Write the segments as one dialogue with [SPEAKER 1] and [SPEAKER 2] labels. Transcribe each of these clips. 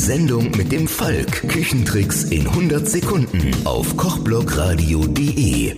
[SPEAKER 1] Sendung mit dem Falk. Küchentricks in 100 Sekunden auf kochblogradio.de.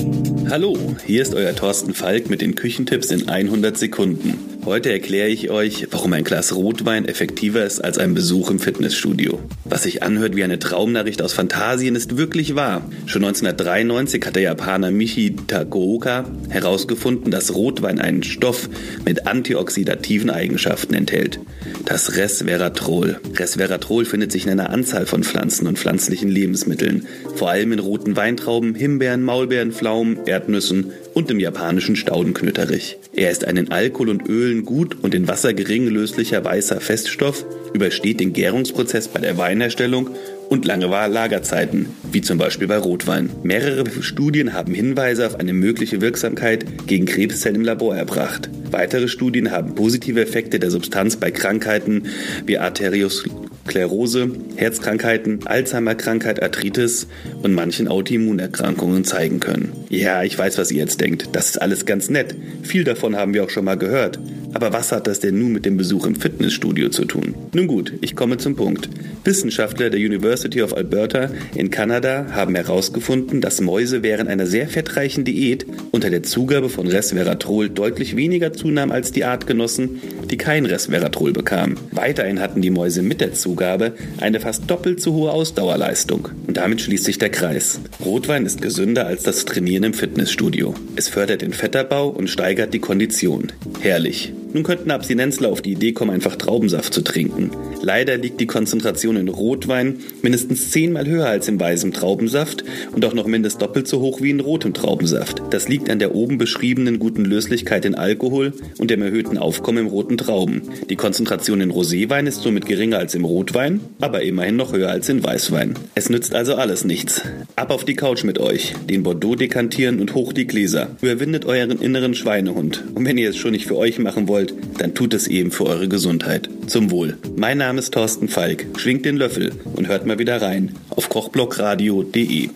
[SPEAKER 2] Hallo, hier ist euer Thorsten Falk mit den Küchentipps in 100 Sekunden. Heute erkläre ich euch, warum ein Glas Rotwein effektiver ist als ein Besuch im Fitnessstudio. Was sich anhört wie eine Traumnachricht aus Fantasien, ist wirklich wahr. Schon 1993 hat der Japaner Michi Takooka herausgefunden, dass Rotwein einen Stoff mit antioxidativen Eigenschaften enthält. Das Resveratrol. Resveratrol findet sich in einer Anzahl von Pflanzen und pflanzlichen Lebensmitteln, vor allem in roten Weintrauben, Himbeeren, Maulbeeren, Pflaumen, Erdnüssen und im japanischen Staudenknütterich. Er ist ein in Alkohol und Ölen gut und in Wasser gering löslicher weißer Feststoff, übersteht den Gärungsprozess bei der Weinherstellung und lange Lagerzeiten, wie zum Beispiel bei Rotwein. Mehrere Studien haben Hinweise auf eine mögliche Wirksamkeit gegen Krebszellen im Labor erbracht. Weitere Studien haben positive Effekte der Substanz bei Krankheiten wie Arteriosklerose, Herzkrankheiten, Alzheimer-Krankheit, Arthritis und manchen Autoimmunerkrankungen zeigen können. Ja, ich weiß, was ihr jetzt denkt. Das ist alles ganz nett. Viel davon haben wir auch schon mal gehört. Aber was hat das denn nun mit dem Besuch im Fitnessstudio zu tun? Nun gut, ich komme zum Punkt. Wissenschaftler der University of Alberta in Kanada haben herausgefunden, dass Mäuse während einer sehr fettreichen Diät unter der Zugabe von Resveratrol deutlich weniger zunahmen als die Artgenossen, die kein Resveratrol bekamen. Weiterhin hatten die Mäuse mit der Zugabe eine fast doppelt so hohe Ausdauerleistung. Und damit schließt sich der Kreis. Rotwein ist gesünder als das Trainieren im Fitnessstudio. Es fördert den Fettabbau und steigert die Kondition. Herrlich. Nun könnten Abstinenzler auf die Idee kommen, einfach Traubensaft zu trinken. Leider liegt die Konzentration in Rotwein mindestens zehnmal höher als im weißen Traubensaft und auch noch mindestens doppelt so hoch wie in rotem Traubensaft. Das liegt an der oben beschriebenen guten Löslichkeit in Alkohol und dem erhöhten Aufkommen im roten Trauben. Die Konzentration in Roséwein ist somit geringer als im Rotwein, aber immerhin noch höher als in Weißwein. Es nützt also alles nichts. Ab auf die Couch mit euch, den Bordeaux dekantieren und hoch die Gläser. Überwindet euren inneren Schweinehund. Und wenn ihr es schon nicht für euch machen wollt, dann tut es eben für eure Gesundheit. Zum Wohl. Mein Name ist Thorsten Falk. Schwingt den Löffel und hört mal wieder rein auf kochblockradio.de.